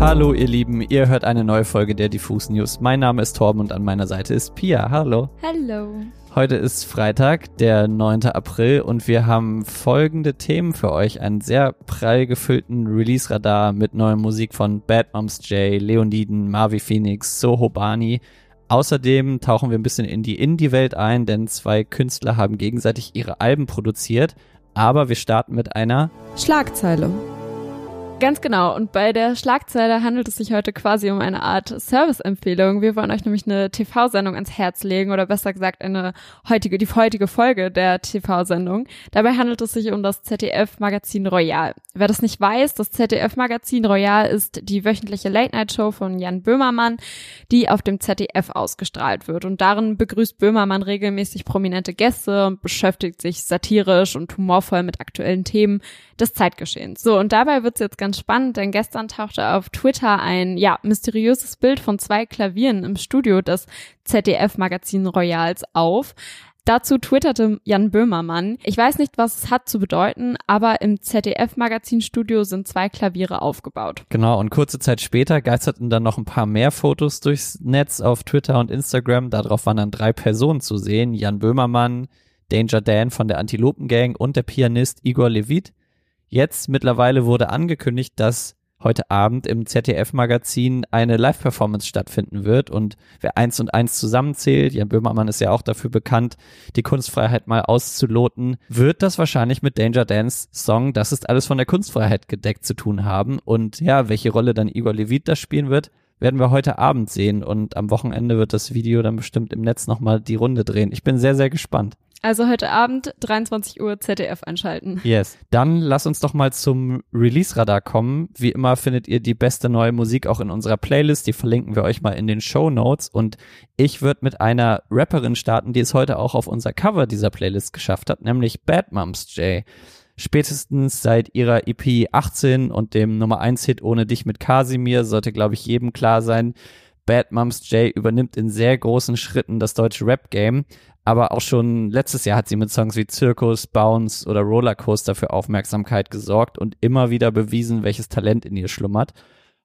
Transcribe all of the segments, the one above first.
Hallo ihr Lieben, ihr hört eine neue Folge der Diffus News. Mein Name ist Torben und an meiner Seite ist Pia. Hallo. Hallo. Heute ist Freitag, der 9. April und wir haben folgende Themen für euch. Einen sehr prall gefüllten Release-Radar mit neuer Musik von Bad Moms J, Leoniden, Marvi Phoenix, Soho Bani. Außerdem tauchen wir ein bisschen in die Indie-Welt ein, denn zwei Künstler haben gegenseitig ihre Alben produziert. Aber wir starten mit einer Schlagzeile. Ganz genau. Und bei der Schlagzeile handelt es sich heute quasi um eine Art Service-Empfehlung. Wir wollen euch nämlich eine TV-Sendung ans Herz legen oder besser gesagt eine heutige, die heutige Folge der TV-Sendung. Dabei handelt es sich um das ZDF-Magazin Royal. Wer das nicht weiß, das ZDF-Magazin Royal ist die wöchentliche Late-Night-Show von Jan Böhmermann, die auf dem ZDF ausgestrahlt wird. Und darin begrüßt Böhmermann regelmäßig prominente Gäste und beschäftigt sich satirisch und humorvoll mit aktuellen Themen des Zeitgeschehens. So, und dabei wird es jetzt ganz ganz spannend, denn gestern tauchte auf Twitter ein, ja, mysteriöses Bild von zwei Klavieren im Studio des ZDF-Magazin Royals auf. Dazu twitterte Jan Böhmermann, ich weiß nicht, was es hat zu bedeuten, aber im ZDF-Magazinstudio sind zwei Klaviere aufgebaut. Genau, und kurze Zeit später geisterten dann noch ein paar mehr Fotos durchs Netz auf Twitter und Instagram. Darauf waren dann drei Personen zu sehen. Jan Böhmermann, Danger Dan von der Antilopen Gang und der Pianist Igor Levit. Jetzt mittlerweile wurde angekündigt, dass heute Abend im ZDF-Magazin eine Live-Performance stattfinden wird. Und wer eins und eins zusammenzählt, Jan Böhmermann ist ja auch dafür bekannt, die Kunstfreiheit mal auszuloten, wird das wahrscheinlich mit Danger Dance Song, das ist alles von der Kunstfreiheit gedeckt zu tun haben. Und ja, welche Rolle dann Igor Levit da spielen wird, werden wir heute Abend sehen. Und am Wochenende wird das Video dann bestimmt im Netz nochmal die Runde drehen. Ich bin sehr, sehr gespannt. Also heute Abend 23 Uhr ZDF einschalten. Yes. Dann lass uns doch mal zum Release-Radar kommen. Wie immer findet ihr die beste neue Musik auch in unserer Playlist. Die verlinken wir euch mal in den Show Notes. Und ich würde mit einer Rapperin starten, die es heute auch auf unser Cover dieser Playlist geschafft hat, nämlich Bad Moms J. Spätestens seit ihrer EP 18 und dem Nummer 1 Hit Ohne dich mit Kasimir sollte, glaube ich, jedem klar sein, Bad Moms J übernimmt in sehr großen Schritten das deutsche Rap-Game. Aber auch schon letztes Jahr hat sie mit Songs wie Zirkus, Bounce oder Rollercoaster für Aufmerksamkeit gesorgt und immer wieder bewiesen, welches Talent in ihr schlummert.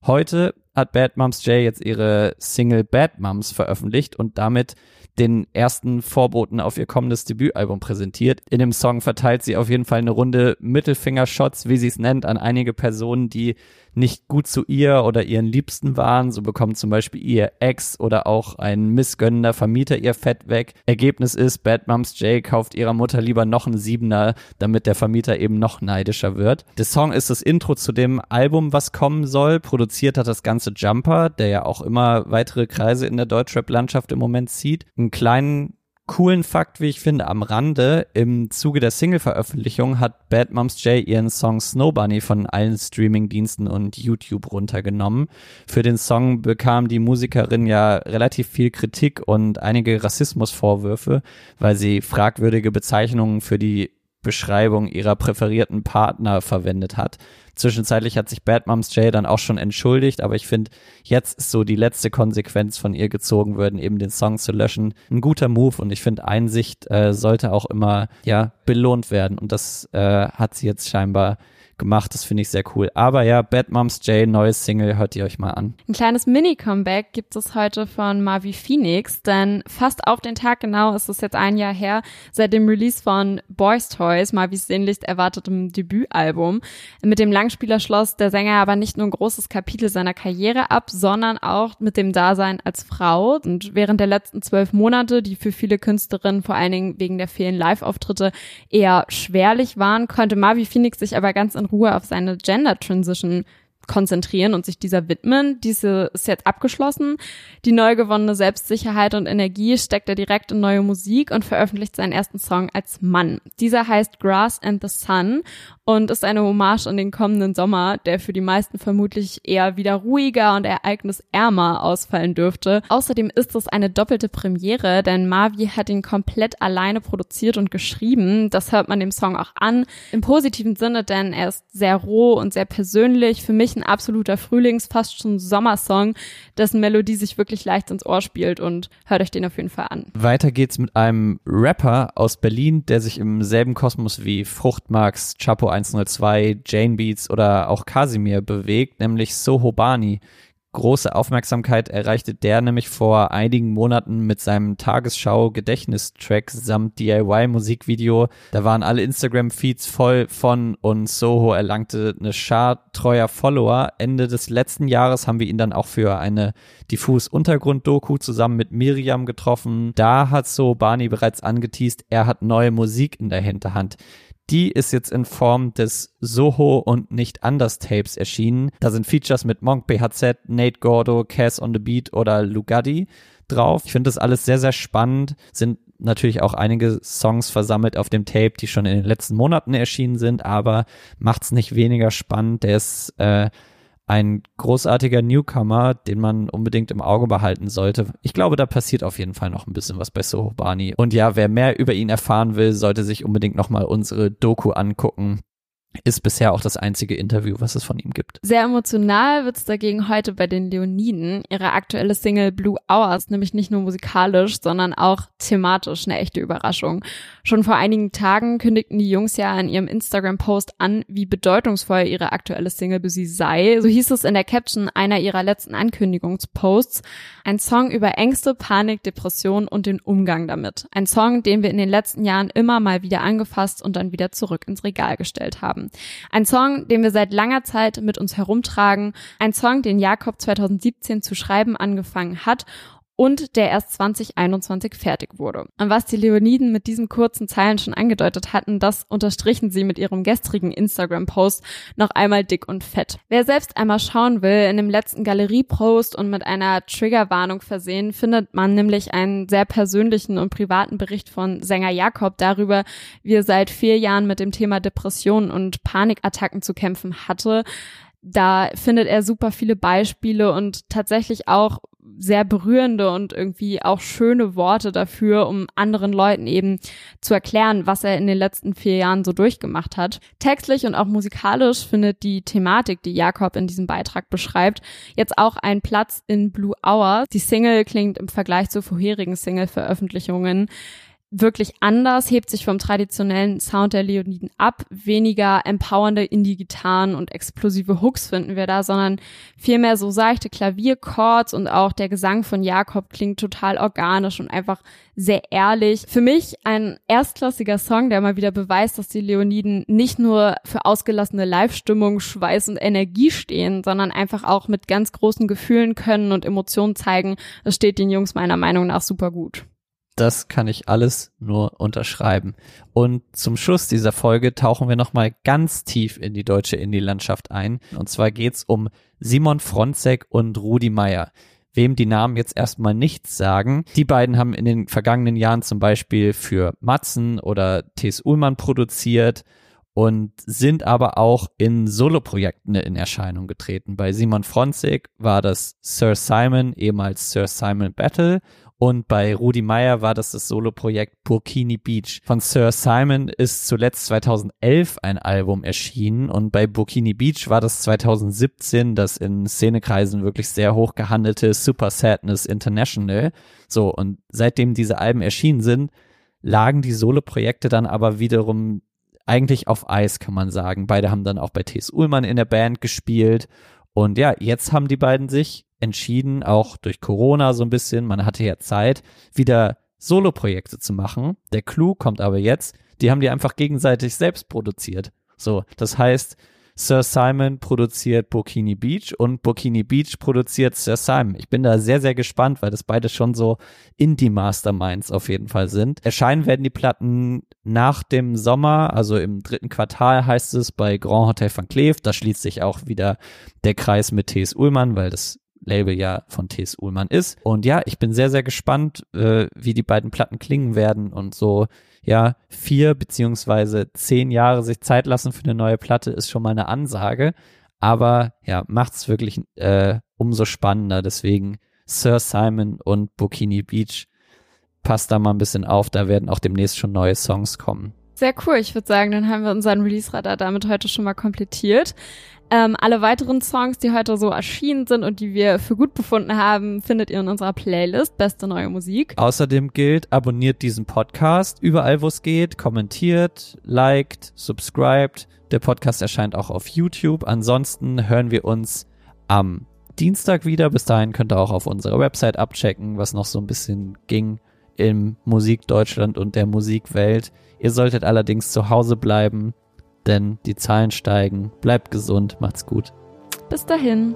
Heute hat Bad Moms J jetzt ihre Single Bad Moms veröffentlicht und damit den ersten Vorboten auf ihr kommendes Debütalbum präsentiert. In dem Song verteilt sie auf jeden Fall eine Runde Mittelfingershots, wie sie es nennt, an einige Personen, die nicht gut zu ihr oder ihren Liebsten waren. So bekommt zum Beispiel ihr Ex oder auch ein missgönnender Vermieter ihr Fett weg. Ergebnis ist, Bad Moms J kauft ihrer Mutter lieber noch einen Siebener, damit der Vermieter eben noch neidischer wird. Der Song ist das Intro zu dem Album, was kommen soll. Produziert hat das ganze Jumper, der ja auch immer weitere Kreise in der Deutschrap-Landschaft im Moment zieht. Einen kleinen coolen Fakt, wie ich finde, am Rande. Im Zuge der Single-Veröffentlichung hat Bad Moms J ihren Song Snow Bunny von allen Streaming-Diensten und YouTube runtergenommen. Für den Song bekam die Musikerin ja relativ viel Kritik und einige Rassismusvorwürfe, weil sie fragwürdige Bezeichnungen für die Beschreibung ihrer präferierten Partner verwendet hat. Zwischenzeitlich hat sich Bad Moms J dann auch schon entschuldigt, aber ich finde, jetzt ist so die letzte Konsequenz von ihr gezogen worden, eben den Song zu löschen. Ein guter Move und ich finde, Einsicht äh, sollte auch immer ja belohnt werden und das äh, hat sie jetzt scheinbar gemacht. Das finde ich sehr cool. Aber ja, Bad Moms J, neues Single, hört ihr euch mal an. Ein kleines Mini-Comeback gibt es heute von Marvi Phoenix, denn fast auf den Tag genau ist es jetzt ein Jahr her, seit dem Release von Boys Toys, Marvis sehnlichst erwartetem Debütalbum. Mit dem Langspieler schloss der Sänger aber nicht nur ein großes Kapitel seiner Karriere ab, sondern auch mit dem Dasein als Frau. Und während der letzten zwölf Monate, die für viele Künstlerinnen vor allen Dingen wegen der vielen Live-Auftritte eher schwerlich waren, konnte Marvi Phoenix sich aber ganz in in Ruhe auf seine Gender Transition konzentrieren und sich dieser widmen. Diese ist jetzt abgeschlossen. Die neu gewonnene Selbstsicherheit und Energie steckt er direkt in neue Musik und veröffentlicht seinen ersten Song als Mann. Dieser heißt Grass and the Sun und ist eine Hommage an den kommenden Sommer, der für die meisten vermutlich eher wieder ruhiger und ereignisärmer ausfallen dürfte. Außerdem ist es eine doppelte Premiere, denn Marvi hat ihn komplett alleine produziert und geschrieben. Das hört man dem Song auch an. Im positiven Sinne, denn er ist sehr roh und sehr persönlich. Für mich ein absoluter Frühlings-, fast schon Sommersong, dessen Melodie sich wirklich leicht ins Ohr spielt und hört euch den auf jeden Fall an. Weiter geht's mit einem Rapper aus Berlin, der sich im selben Kosmos wie Fruchtmax, Chapo 102, Jane Beats oder auch Casimir bewegt, nämlich Soho Bani große Aufmerksamkeit erreichte der nämlich vor einigen Monaten mit seinem Tagesschau-Gedächtnistrack samt DIY-Musikvideo. Da waren alle Instagram-Feeds voll von und Soho erlangte eine Schar treuer Follower. Ende des letzten Jahres haben wir ihn dann auch für eine diffus Untergrund-Doku zusammen mit Miriam getroffen. Da hat so Barney bereits angeteased, er hat neue Musik in der Hinterhand. Die ist jetzt in Form des Soho und nicht anders Tapes erschienen. Da sind Features mit Monk BHZ, Nate Gordo, Cass on the Beat oder Lugatti drauf. Ich finde das alles sehr, sehr spannend. Sind natürlich auch einige Songs versammelt auf dem Tape, die schon in den letzten Monaten erschienen sind, aber macht's nicht weniger spannend. Der ist äh, ein großartiger Newcomer, den man unbedingt im Auge behalten sollte. Ich glaube, da passiert auf jeden Fall noch ein bisschen was bei Soho Bani. Und ja, wer mehr über ihn erfahren will, sollte sich unbedingt nochmal unsere Doku angucken ist bisher auch das einzige Interview, was es von ihm gibt. Sehr emotional wird's dagegen heute bei den Leoniden. Ihre aktuelle Single Blue Hours, nämlich nicht nur musikalisch, sondern auch thematisch eine echte Überraschung. Schon vor einigen Tagen kündigten die Jungs ja in ihrem Instagram-Post an, wie bedeutungsvoll ihre aktuelle Single für sie sei. So hieß es in der Caption einer ihrer letzten Ankündigungsposts. Ein Song über Ängste, Panik, Depression und den Umgang damit. Ein Song, den wir in den letzten Jahren immer mal wieder angefasst und dann wieder zurück ins Regal gestellt haben. Ein Song, den wir seit langer Zeit mit uns herumtragen. Ein Song, den Jakob 2017 zu schreiben angefangen hat und der erst 2021 fertig wurde. Und was die Leoniden mit diesen kurzen Zeilen schon angedeutet hatten, das unterstrichen sie mit ihrem gestrigen Instagram-Post noch einmal dick und fett. Wer selbst einmal schauen will, in dem letzten Galerie-Post und mit einer Triggerwarnung versehen, findet man nämlich einen sehr persönlichen und privaten Bericht von Sänger Jakob darüber, wie er seit vier Jahren mit dem Thema Depressionen und Panikattacken zu kämpfen hatte da findet er super viele Beispiele und tatsächlich auch sehr berührende und irgendwie auch schöne Worte dafür, um anderen Leuten eben zu erklären, was er in den letzten vier Jahren so durchgemacht hat. Textlich und auch musikalisch findet die Thematik, die Jakob in diesem Beitrag beschreibt, jetzt auch einen Platz in Blue Hour. Die Single klingt im Vergleich zu vorherigen Single-Veröffentlichungen wirklich anders, hebt sich vom traditionellen Sound der Leoniden ab. Weniger empowernde Indie-Gitarren und explosive Hooks finden wir da, sondern vielmehr so seichte Klavierchords und auch der Gesang von Jakob klingt total organisch und einfach sehr ehrlich. Für mich ein erstklassiger Song, der mal wieder beweist, dass die Leoniden nicht nur für ausgelassene Live-Stimmung, Schweiß und Energie stehen, sondern einfach auch mit ganz großen Gefühlen können und Emotionen zeigen. Das steht den Jungs meiner Meinung nach super gut. Das kann ich alles nur unterschreiben. Und zum Schluss dieser Folge tauchen wir nochmal ganz tief in die deutsche Indie-Landschaft ein. Und zwar geht's um Simon Fronzek und Rudi Meier. Wem die Namen jetzt erstmal nichts sagen. Die beiden haben in den vergangenen Jahren zum Beispiel für Matzen oder T.S. Ullmann produziert und sind aber auch in Soloprojekten in Erscheinung getreten. Bei Simon Fronzek war das Sir Simon, ehemals Sir Simon Battle und bei Rudi Meyer war das das Soloprojekt Burkini Beach. Von Sir Simon ist zuletzt 2011 ein Album erschienen und bei Burkini Beach war das 2017 das in Szenekreisen wirklich sehr hoch gehandelte Super Sadness International. So, und seitdem diese Alben erschienen sind, lagen die Soloprojekte dann aber wiederum eigentlich auf Eis, kann man sagen. Beide haben dann auch bei T.S. Ullmann in der Band gespielt. Und ja, jetzt haben die beiden sich entschieden, auch durch Corona so ein bisschen, man hatte ja Zeit, wieder Solo-Projekte zu machen. Der Clou kommt aber jetzt, die haben die einfach gegenseitig selbst produziert. So, das heißt, Sir Simon produziert Burkini Beach und Burkini Beach produziert Sir Simon. Ich bin da sehr, sehr gespannt, weil das beide schon so Indie-Masterminds auf jeden Fall sind. Erscheinen werden die Platten nach dem Sommer, also im dritten Quartal heißt es bei Grand Hotel van Cleef. Da schließt sich auch wieder der Kreis mit T.S. Ullmann, weil das Label ja von T.S. Ullmann ist. Und ja, ich bin sehr, sehr gespannt, äh, wie die beiden Platten klingen werden und so, ja, vier beziehungsweise zehn Jahre sich Zeit lassen für eine neue Platte ist schon mal eine Ansage. Aber ja, macht's wirklich äh, umso spannender. Deswegen Sir Simon und Bikini Beach, passt da mal ein bisschen auf, da werden auch demnächst schon neue Songs kommen. Sehr cool. Ich würde sagen, dann haben wir unseren Release-Radar damit heute schon mal komplettiert. Ähm, alle weiteren Songs, die heute so erschienen sind und die wir für gut befunden haben, findet ihr in unserer Playlist Beste neue Musik. Außerdem gilt, abonniert diesen Podcast überall, wo es geht, kommentiert, liked, subscribed. Der Podcast erscheint auch auf YouTube. Ansonsten hören wir uns am Dienstag wieder. Bis dahin könnt ihr auch auf unserer Website abchecken, was noch so ein bisschen ging im Musikdeutschland und der Musikwelt. Ihr solltet allerdings zu Hause bleiben, denn die Zahlen steigen. Bleibt gesund, macht's gut. Bis dahin.